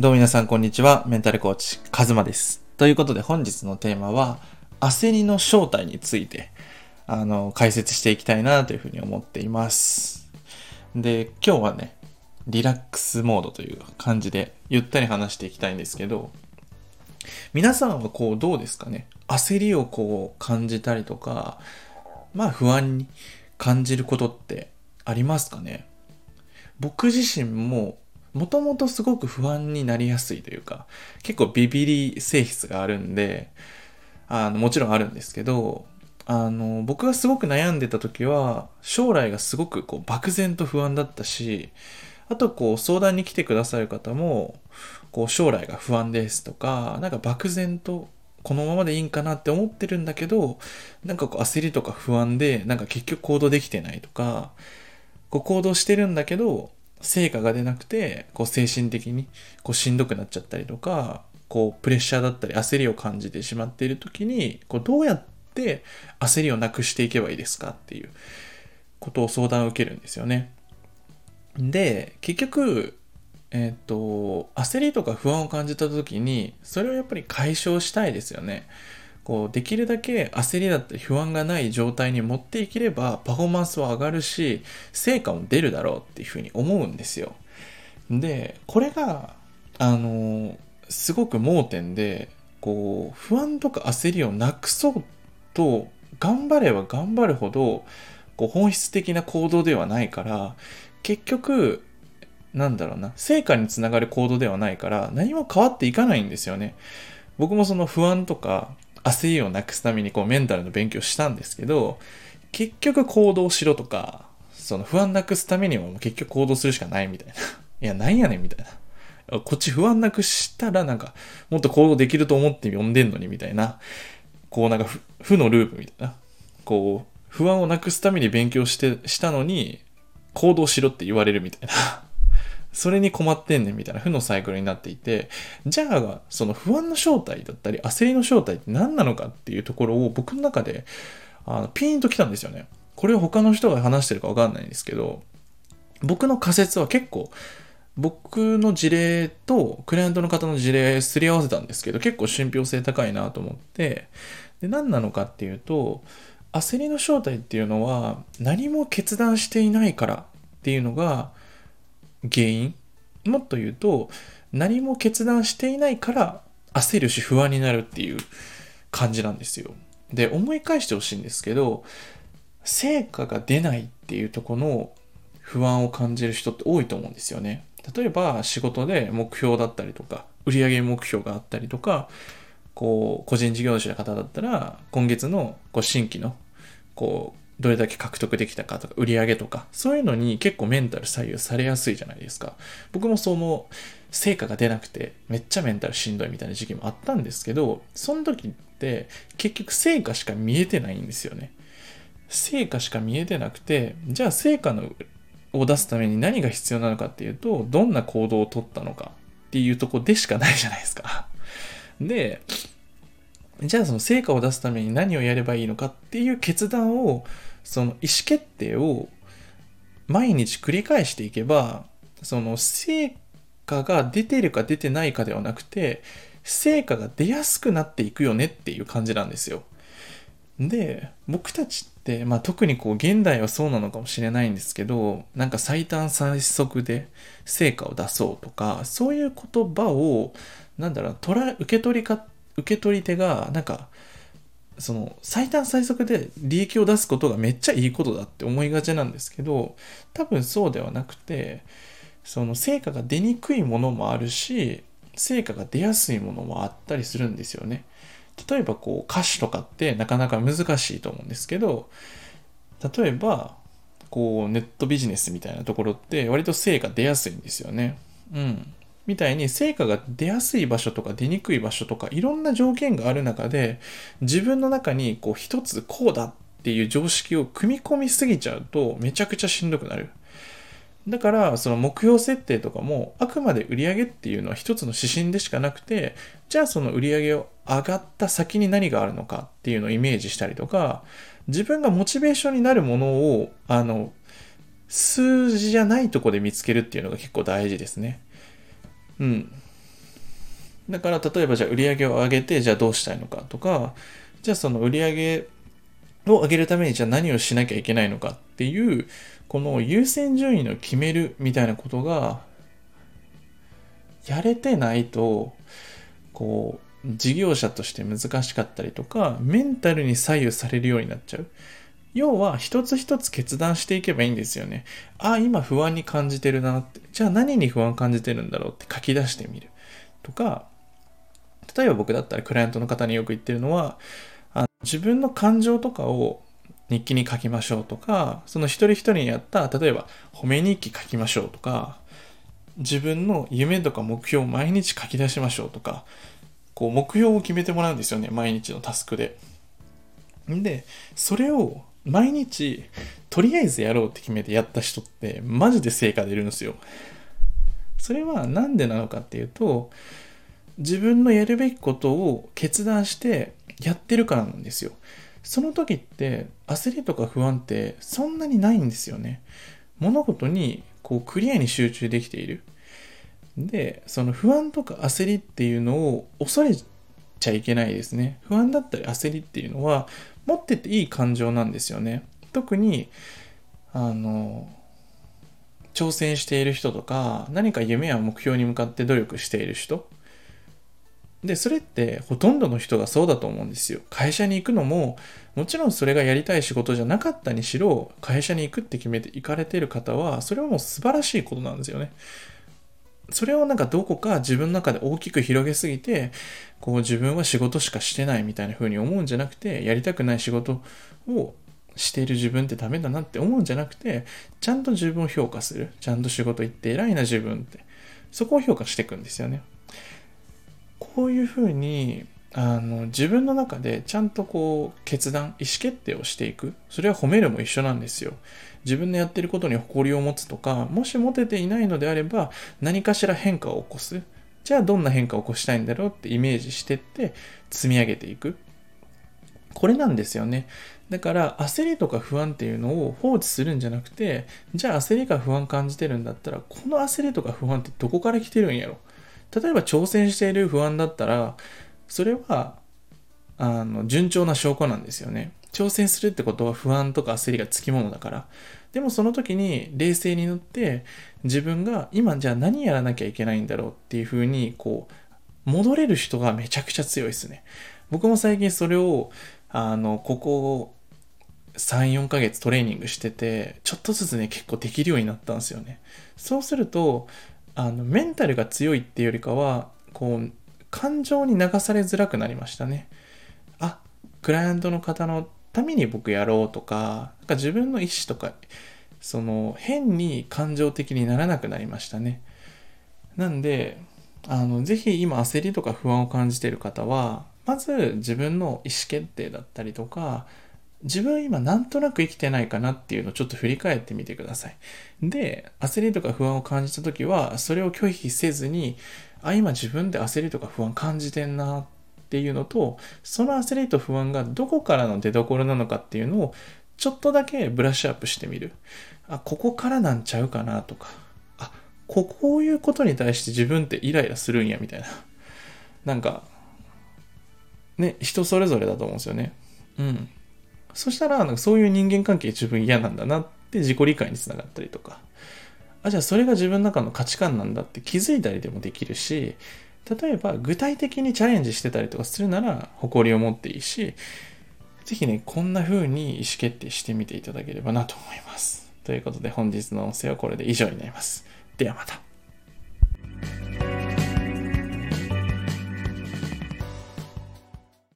どうも皆さんこんにちは。メンタルコーチ、カズマです。ということで本日のテーマは、焦りの正体について、あの、解説していきたいなというふうに思っています。で、今日はね、リラックスモードという感じで、ゆったり話していきたいんですけど、皆さんはこうどうですかね？焦りをこう感じたりとか、まあ不安に感じることってありますかね？僕自身ももともとすごく不安になりやすいというか、結構ビビり性質があるんで、あの、もちろんあるんですけど、あの、僕がすごく悩んでた時は、将来がすごくこう漠然と不安だったし、あとこう相談に来てくださる方も、こう将来が不安ですとか、なんか漠然とこのままでいいんかなって思ってるんだけど、なんかこう焦りとか不安で、なんか結局行動できてないとか、こう行動してるんだけど、成果が出なくて、こう精神的にこうしんどくなっちゃったりとか、こうプレッシャーだったり焦りを感じてしまっている時に、こうどうやって焦りをなくしていけばいいですかっていうことを相談を受けるんですよね。で、結局、えっ、と、焦りとか不安を感じた時に、それをやっぱり解消したいですよね。こうできるだけ焦りだったり不安がない状態に持っていければパフォーマンスは上がるし成果も出るだろうっていうふうに思うんですよ。でこれがあのすごく盲点でこう不安とか焦りをなくそうと頑張れば頑張るほどこう本質的な行動ではないから結局なんだろうな成果につながる行動ではないから何も変わっていかないんですよね。僕もその不安とか焦りをなくすためにこうメンタルの勉強したんですけど、結局行動しろとか、その不安なくすためにも結局行動するしかないみたいな。いや、なんやねんみたいな。こっち不安なくしたらなんか、もっと行動できると思って呼んでんのにみたいな。こうなんか負のループみたいな。こう、不安をなくすために勉強して、したのに、行動しろって言われるみたいな。それに困ってんねんみたいな負のサイクルになっていて、じゃあ、その不安の正体だったり、焦りの正体って何なのかっていうところを僕の中で、あのピーンときたんですよね。これを他の人が話してるかわかんないんですけど、僕の仮説は結構、僕の事例とクライアントの方の事例すり合わせたんですけど、結構信憑性高いなと思って、で、何なのかっていうと、焦りの正体っていうのは何も決断していないからっていうのが原因？もっと言うと何も決断していないから焦るし不安になるっていう感じなんですよ。で思い返してほしいんですけど成果が出ないっていうとこの不安を感じる人って多いと思うんですよね。例えば仕事で目標だったりとか売上目標があったりとかこう個人事業主の方だったら今月のこう新規のこうどれだけ獲得できたかとか売り上げとかそういうのに結構メンタル左右されやすいじゃないですか。僕もその成果が出なくてめっちゃメンタルしんどいみたいな時期もあったんですけどその時って結局成果しか見えてないんですよね。成果しか見えてなくてじゃあ成果のを出すために何が必要なのかっていうとどんな行動を取ったのかっていうとこでしかないじゃないですか。でじゃあその成果を出すために何をやればいいのかっていう決断をその意思決定を毎日繰り返していけばその成果が出てるか出てないかではなくて成果が出やすくなっていくよねっていう感じなんですよ。で僕たちって、まあ、特にこう現代はそうなのかもしれないんですけどなんか最短最速で成果を出そうとかそういう言葉をなんだろう受け取りか受け取り手がなんかその最短最速で利益を出すことがめっちゃいいことだって思いがちなんですけど多分そうではなくてその成果が出にくいものもあるし成果が出やすいものもあったりするんですよね。例えばこう歌詞とかってなかなか難しいと思うんですけど例えばこうネットビジネスみたいなところって割と成果出やすいんですよね。うん。みたいに成果が出やすい場所とか出にくい場所とかいろんな条件がある中で自分の中にこう一つこうだっていう常識を組み込みすぎちゃうとめちゃくちゃしんどくなる。だからその目標設定とかもあくまで売り上げっていうのは一つの指針でしかなくてじゃあその売り上げを上がった先に何があるのかっていうのをイメージしたりとか自分がモチベーションになるものをあの数字じゃないとこで見つけるっていうのが結構大事ですね。うん。だから例えばじゃあ売り上げを上げてじゃあどうしたいのかとかじゃあその売り上げを上げるためにじゃあ何をしなきゃいけないのかっていうこの優先順位の決めるみたいなことがやれてないとこう事業者として難しかったりとかメンタルに左右されるようになっちゃう要は一つ一つ決断していけばいいんですよね。ああ今不安に感じてるなって。じゃあ何に不安感じてるんだろうって書き出してみる。とか例えば僕だったらクライアントの方によく言ってるのはあの自分の感情とかを日記に書きましょうとかその一人一人にやった例えば褒め日記書きましょうとか自分の夢とか目標を毎日書き出しましょうとかこう目標を決めてもらうんですよね毎日のタスクで。でそれを毎日とりあえずやろうって決めてやった人ってマジで成果出るんですよ。それは何でなのかっていうと自分のやるべきことを決断してやってるからなんですよ。その時って焦りとか不安ってそんなにないんですよね。物事にこうクリアに集中できている。で、その不安とか焦りっていうのを恐れちゃいけないですね。不安だったり焦りっていうのは持ってていい感情なんですよね。特に、あの、挑戦している人とか、何か夢や目標に向かって努力している人。で、それってほとんどの人がそうだと思うんですよ。会社に行くのも、もちろんそれがやりたい仕事じゃなかったにしろ、会社に行くって決めて行かれてる方は、それはもう素晴らしいことなんですよね。それをなんかどこか自分の中で大きく広げすぎて、こう自分は仕事しかしてないみたいな風に思うんじゃなくて、やりたくない仕事をしている自分ってダメだなって思うんじゃなくて、ちゃんと自分を評価する。ちゃんと仕事行って偉いな自分って。そこを評価していくんですよね。こういう風にあの自分の中でちゃんとこう決断意思決定をしていく。それは褒めるも一緒なんですよ。自分のやってることに誇りを持つとかもし持てていないのであれば何かしら変化を起こす。じゃあどんな変化を起こしたいんだろうってイメージしてって積み上げていく。これなんですよね。だから焦りとか不安っていうのを放置するんじゃなくてじゃあ焦りか不安感じてるんだったらこの焦りとか不安ってどこから来てるんやろ。例えば挑戦している不安だったらそれはあの順調な証拠なんですよね。挑戦するってことは不安とか焦りがつきものだから。でもその時に冷静になって自分が今じゃあ何やらなきゃいけないんだろうっていうふうにこう戻れる人がめちゃくちゃ強いですね。僕も最近それをあのここ34ヶ月トレーニングしててちょっとずつね結構できるようになったんですよね。そうするとあのメンタルが強いっていうよりかはこう感情に流されづらくなりましたね。あ、クライアントの方のために僕やろうとか、なんか自分の意思とか、その変に感情的にならなくなりましたね。なんで、あの、ぜひ今焦りとか不安を感じている方は、まず自分の意思決定だったりとか、自分今なんとなく生きてないかなっていうのをちょっと振り返ってみてください。で、焦りとか不安を感じた時は、それを拒否せずに、あ、今自分で焦りとか不安感じてんなっていうのと、その焦りと不安がどこからの出所なのかっていうのを、ちょっとだけブラッシュアップしてみる。あ、ここからなんちゃうかなとか、あ、こういうことに対して自分ってイライラするんやみたいな。なんか、ね、人それぞれだと思うんですよね。うん。そしたら、なんかそういう人間関係自分嫌なんだなって自己理解につながったりとか。あ、じゃあそれが自分の中の価値観なんだって気づいたりでもできるし、例えば具体的にチャレンジしてたりとかするなら誇りを持っていいし、ぜひね、こんな風に意思決定してみていただければなと思います。ということで本日の音声はこれで以上になります。ではまた。